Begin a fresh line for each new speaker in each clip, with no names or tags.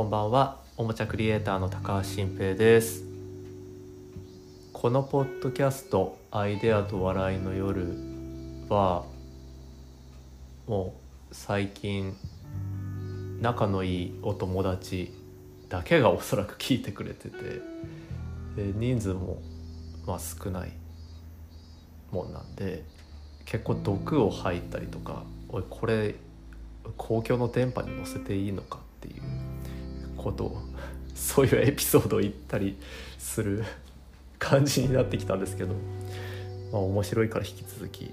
こんばんはおもちゃクリエイターの高橋新平ですこのポッドキャスト「アイデアと笑いの夜は」もう最近仲のいいお友達だけがおそらく聞いてくれてて人数もまあ少ないもんなんで結構毒を吐いたりとか「おいこれ公共の電波に載せていいのか?」っていうことをそういうエピソードを言ったりする感じになってきたんですけど、まあ、面白いから引き続き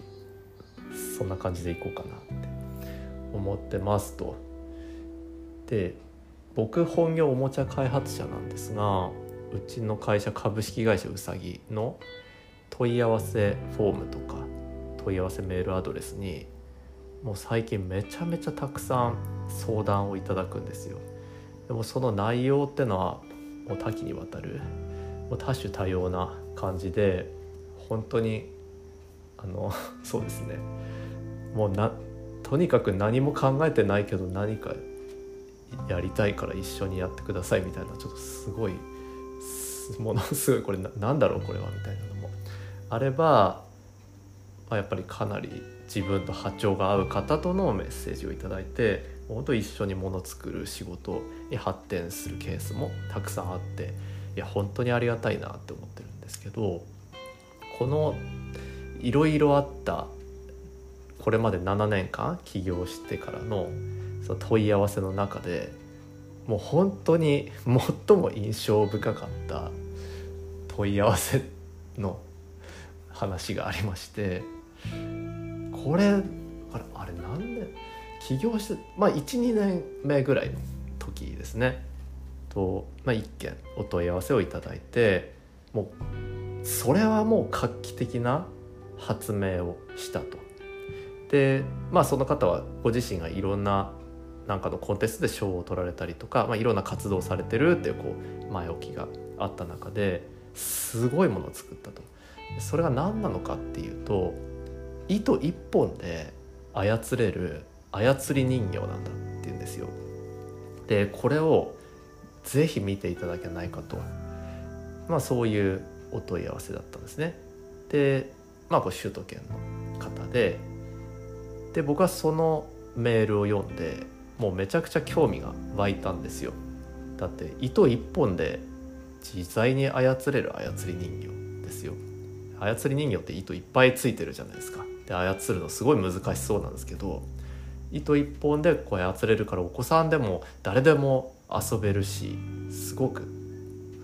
そんな感じでいこうかなって思ってますと。で僕本業おもちゃ開発者なんですがうちの会社株式会社うさぎの問い合わせフォームとか問い合わせメールアドレスにもう最近めちゃめちゃたくさん相談をいただくんですよ。でもその内容ってのはもう多岐にわたるもう多種多様な感じで本当にあの そうですね。もうなとにかく何も考えてないけど何かやりたいから一緒にやってくださいみたいなちょっとすごいものすごいこれなんだろうこれはみたいなのも。あれば、まあ、やっぱりかなり自分と波長が合う方とのメッセージを頂いて本当一緒にもの作る仕事に発展するケースもたくさんあっていや本当にありがたいなって思ってるんですけどこのいろいろあったこれまで7年間起業してからのその問い合わせの中でもう本当に最も印象深かった問い合わせの話がありましてこれあれあれ何年？起業してまあ12年目ぐらいの時ですねと、まあ、1件お問い合わせをいただいてもうそれはもう画期的な発明をしたと。でまあその方はご自身がいろんななんかのコンテストで賞を取られたりとか、まあ、いろんな活動をされてるっていうこう前置きがあった中ですごいものを作ったと。それが何なのかっていうと糸一本で操れる操り人形なんだっていうんですよ。でこれをぜひ見ていただけないかと、まあ、そういうお問い合わせだったんですね。でまあこれ首都圏の方でで僕はそのメールを読んでもうめちゃくちゃ興味が湧いたんですよ。だって糸一本で自在に操れる操り人形ですよ。操り人形って糸いっぱいついてるじゃないですか。で操るのすごい難しそうなんですけど糸一本でこう操れるからお子さんでも誰でも遊べるしすごく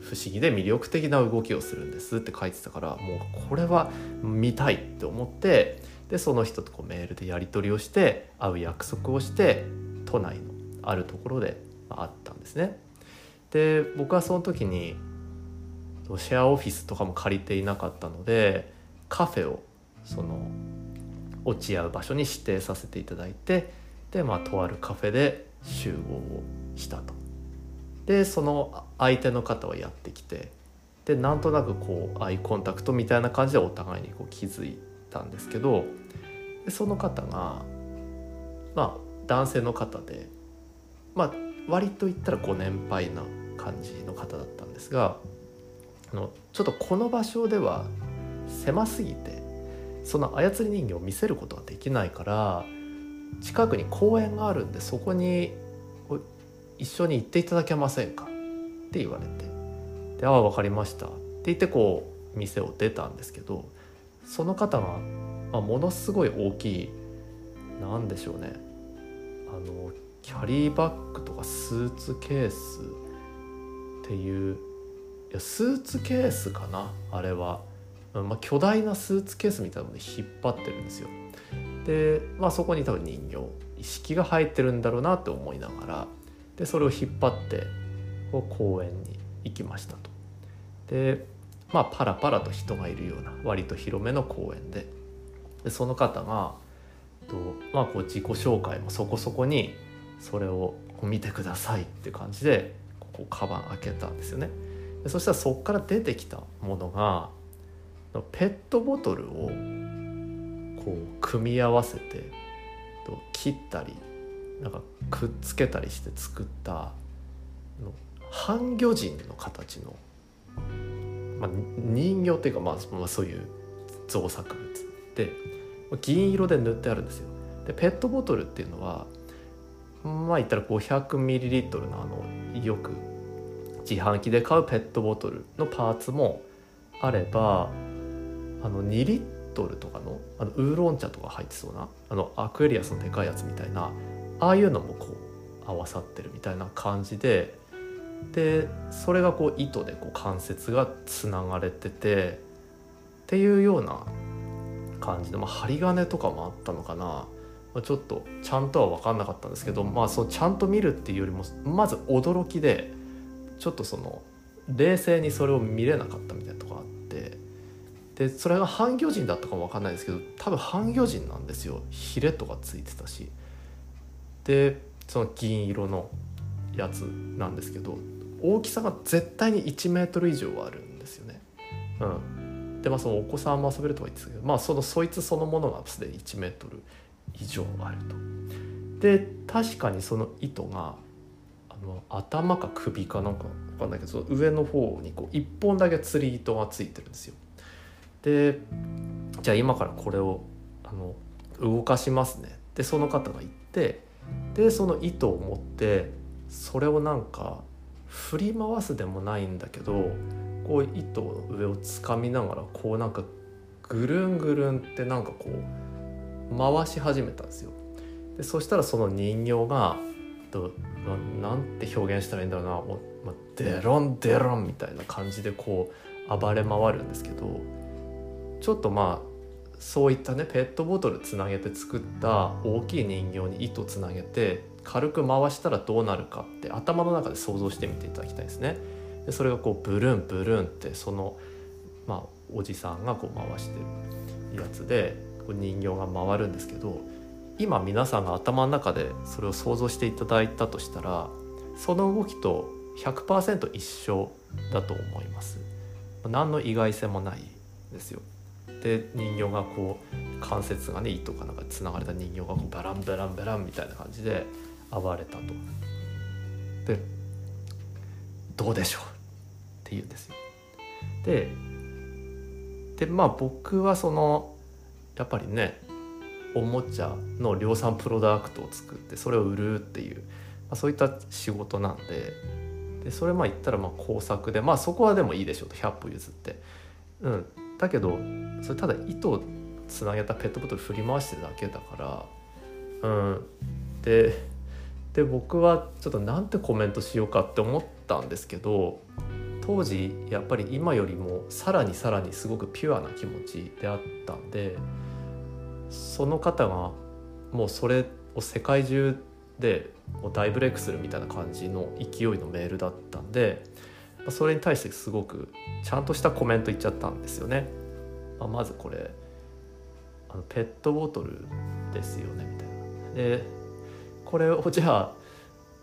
不思議で魅力的な動きをするんですって書いてたからもうこれは見たいって思ってでその人とこうメールでやり取りをして会う約束をして都内のあるところで会ったんですね。で僕はその時にシェアオフィスとかも借りていなかったのでカフェをその落ち合う場所に指定させていただいてでまあとあるカフェで集合をしたと。でその相手の方はやってきてでなんとなくこうアイコンタクトみたいな感じでお互いにこう気づいたんですけどでその方がまあ男性の方でまあ割と言ったらご年配な感じの方だったんですがあのちょっとこの場所では狭すぎてその操り人形を見せることができないから近くに公園があるんでそこに一緒に行っていただけませんか？って言われて「でああ分かりました」って言ってこう店を出たんですけどその方が、まあ、ものすごい大きい何でしょうね。あのキャリーバッグとかスーツケースっていういやスーツケースかなあれは。まあ、巨大なスーツケースみたいなので引っ張ってるんですよ。で、まあ、そこに多分人形意識が入ってるんだろうなって思いながらでそれを引っ張ってこう公園に行きましたと。でまあパラパラと人がいるような割と広めの公園ででその方がと、まあ、こう自己紹介もそこそこにそれを見てくださいって感じでここカバン開けたんですよね。でそしたらそこから出てきたものがペットボトルをこう組み合わせて切ったりなんかくっつけたりして作った半魚人の形の、まあ、人形っていうか、まあ、まあそういう造作物で銀色で塗ってあるんですよ。でペットボトルっていうのはまあ言ったら 500ml のあのよく自販機で買うペットボトルのパーツもあればあの2リットルとかのあのウーロン茶とか入ってそうなあのアクエリアスのでかいやつみたいなああいうのもこう合わさってるみたいな感じででそれがこう糸でこう関節がつながれててっていうような感じで、まあ、針金とかもあったのかな、まあ、ちょっとちゃんとは分かんなかったんですけど、まあ、そのちゃんと見るっていうよりもまず驚きでちょっとその冷静にそれを見れなかったみたいなとこでそれが半魚人だったかも分かんないですけど多分半魚人なんですよヒレとかついてたしでその銀色のやつなんですけど大きさが絶対に1メートル以上はあるんですよね。うん、でまあそのお子さんも遊べるとは言ってたけどまあそのそいつそのものがすでに1メートル以上あると。で確かにその糸があの頭か首かなんか分かんないけどその上の方にこう1本だけ釣り糸がついてるんですよ。でじゃあ今からこれをあの動かしますねでその方が言ってでその糸を持ってそれをなんか振り回すでもないんだけどこう糸の上をつかみながらこうなんかぐるんぐるんってなんかこう回し始めたんですよ。でそしたらその人形がとななんて表現したらいいんだろうなもう、ま、デロンデロンみたいな感じでこう暴れ回るんですけどちょっとまあそういったねペットボトルつなげて作った大きい人形に糸つなげて軽く回したらどうなるかって頭の中で想像してみていただきたいですね。でそれがこうブルンブルンってその、まあ、おじさんがこう回してるやつでこう人形が回るんですけど今皆さんが頭の中でそれを想像していただいたとしたらその動きと100%一緒だと思います。何の意外性もないですよ。で人形がこう関節がね糸かなんかつながれた人形がこうバランバランバランみたいな感じで暴れたと。でどうでしょう？って言うんですよ。ででまあ僕はそのやっぱりねおもちゃの量産プロダクトを作ってそれを売るっていう、まあ、そういった仕事なんででそれまあ言ったらまあ工作でまあそこはでもいいでしょうと100歩譲って。うん、だけどそれただ糸をつなげたペットボトル振り回してるだけだからうんでで僕はちょっとなんてコメントしようかって思ったんですけど当時やっぱり今よりもさらにさらにすごくピュアな気持ちであったんでその方がもうそれを世界中で大ブレイクするみたいな感じの勢いのメールだったんでそれに対してすごくちゃんとしたコメント言っちゃったんですよね。まあ、まずこれあのペットボトルですよねみたいな。でこれをじゃあ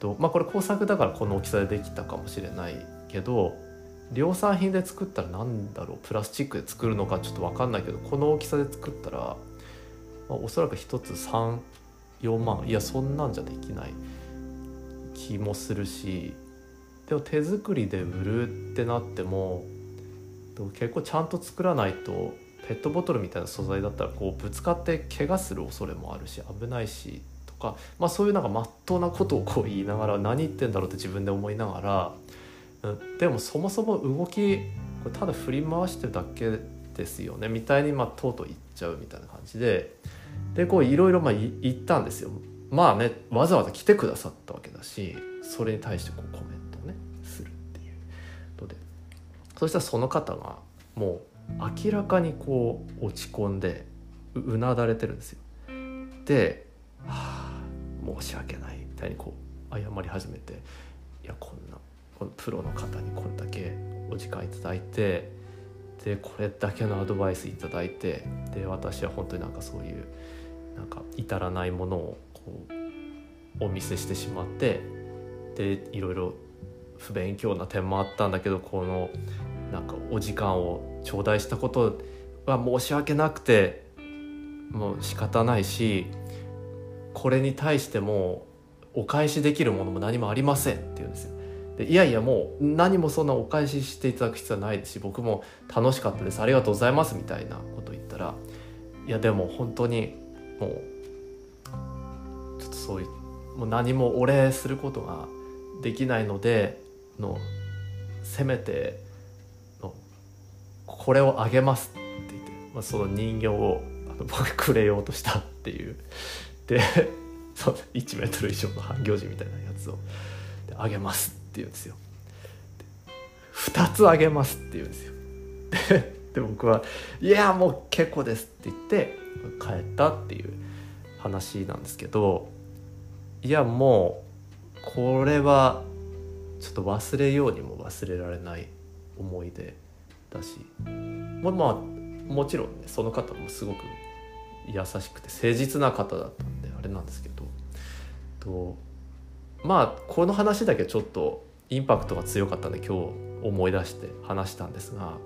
と、まあ、これ工作だからこの大きさでできたかもしれないけど量産品で作ったら何だろうプラスチックで作るのかちょっと分かんないけどこの大きさで作ったら、まあ、おそらく1つ34万いやそんなんじゃできない気もするしでも手作りで売るってなっても結構ちゃんと作らないとペットボトルみたいな素材だったらこうぶつかって怪我する恐れもあるし危ないしとか、まあ、そういうなんかまっとうなことをこう言いながら何言ってんだろうって自分で思いながら、うん、でもそもそも動きこれただ振り回してるだけですよねみたいにまあとうとう言っちゃうみたいな感じででこういろいろま言ったんですよ。まあねわざわざ来てくださったわけだしそれに対してこうコメントをねするっていうのでそしたらその方がもう明らかにこう落ち込んでうなだれてるんですよ。で「はあ申し訳ない」みたいにこう謝り始めて「いやこんなこのプロの方にこれだけお時間いただいてでこれだけのアドバイスいただいてで私は本当になんかそういうなんか至らないものをこうお見せしてしまってでいろいろ不勉強な点もあったんだけどこのなんかお時間を頂戴したことは申し訳なくてもう仕方ないしこれに対してもお返しできるものも何もありませんって言うんですよ。でいやいやもう何もそんなお返ししていただく必要はないですし僕も楽しかったですありがとうございますみたいなこと言ったらいやでも本当にもうちょっとそういうもう何もお礼することができないのでのせめてこれをあげますって言って、まあ、その人形をあの僕くれようとしたっていう。で そ1メートル以上の半行事みたいなやつをあげますって言うんですよ。2つあげますって言うんですよ。で僕は「いやもう結構です」って言って帰ったっていう話なんですけどいやもうこれはちょっと忘れようにも忘れられない思い出だし。まあまあもちろんねその方もすごく優しくて誠実な方だったんであれなんですけど。とまあこの話だけちょっとインパクトが強かったんで今日思い出して話したんですが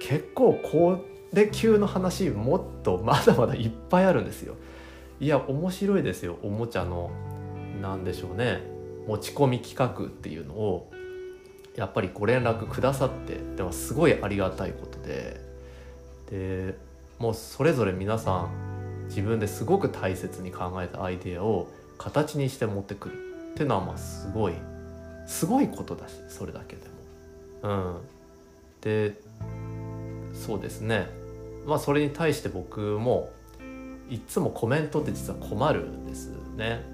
結構これ級の話もっとまだまだいっぱいあるんですよ。いや面白いですよおもちゃの何でしょうね持ち込み企画っていうのを。やっぱりご連絡くださってでもすごいありがたいことででもうそれぞれ皆さん自分ですごく大切に考えたアイデアを形にして持ってくるっていうのはまあすごいすごいことだしそれだけでも。うん、でそうですねまあそれに対して僕もいつもコメントって実は困るんですね。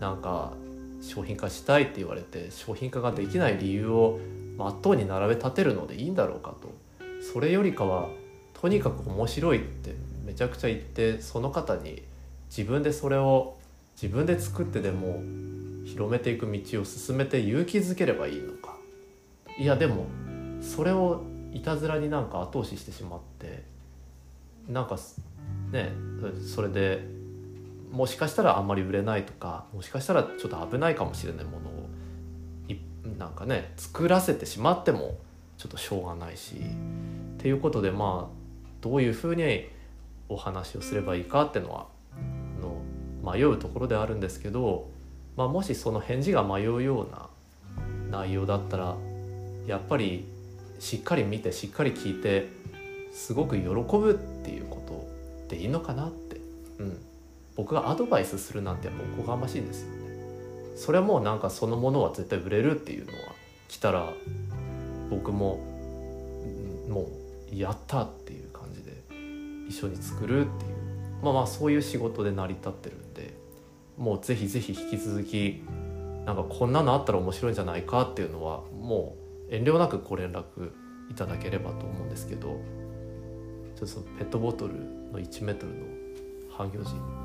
なんか商品化したいって言われて商品化ができない理由をまっとうに並べ立てるのでいいんだろうかと。それよりかはとにかく面白いってめちゃくちゃ言ってその方に自分でそれを自分で作ってでも広めていく道を進めて勇気づければいいのか。いやでもそれをいたずらになんか後押ししてしまってなんかねそれでもしかしたらあんまり売れないとかもしかしたらちょっと危ないかもしれないものをなんかね作らせてしまってもちょっとしょうがないしっていうことでまあどういうふうにお話をすればいいかっていうのはの迷うところであるんですけど、まあ、もしその返事が迷うような内容だったらやっぱりしっかり見てしっかり聞いてすごく喜ぶっていうことでいいのかなって、うん、僕がアドバイスするなんてやっぱおこがましいですよね。それはもうなんかそのものは絶対売れるっていうのは来たら僕ももうやったっていう感じで一緒に作るっていうまあまあそういう仕事で成り立ってるんでもうぜひぜひ引き続きなんかこんなのあったら面白いんじゃないかっていうのはもう遠慮なくご連絡いただければと思うんですけどちょっとそのペットボトルの1メートルの半行事あの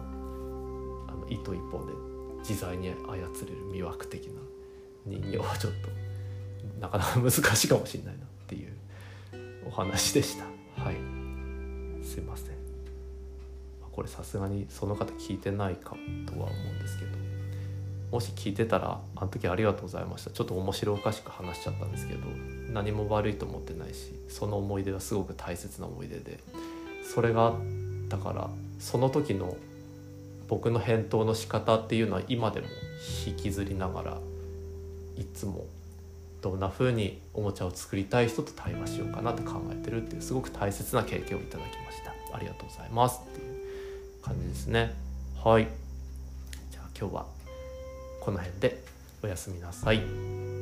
糸一本で自在に操れる魅惑的な人形はちょっとなかなか難しいかもしれないなっていうお話でした。はい。すいません。これさすがにその方聞いてないかとは思うんですけどもし聞いてたらあの時ありがとうございました。ちょっと面白おかしく話しちゃったんですけど何も悪いと思ってないしその思い出はすごく大切な思い出でそれがあったからその時の僕の返答の仕方っていうのは今でも引きずりながらいつもどんな風におもちゃを作りたい人と対話しようかなって考えてるっていうすごく大切な経験をいただきました。ありがとうございますっていう感じですね。はい。じゃあ今日はこの辺でおやすみなさい。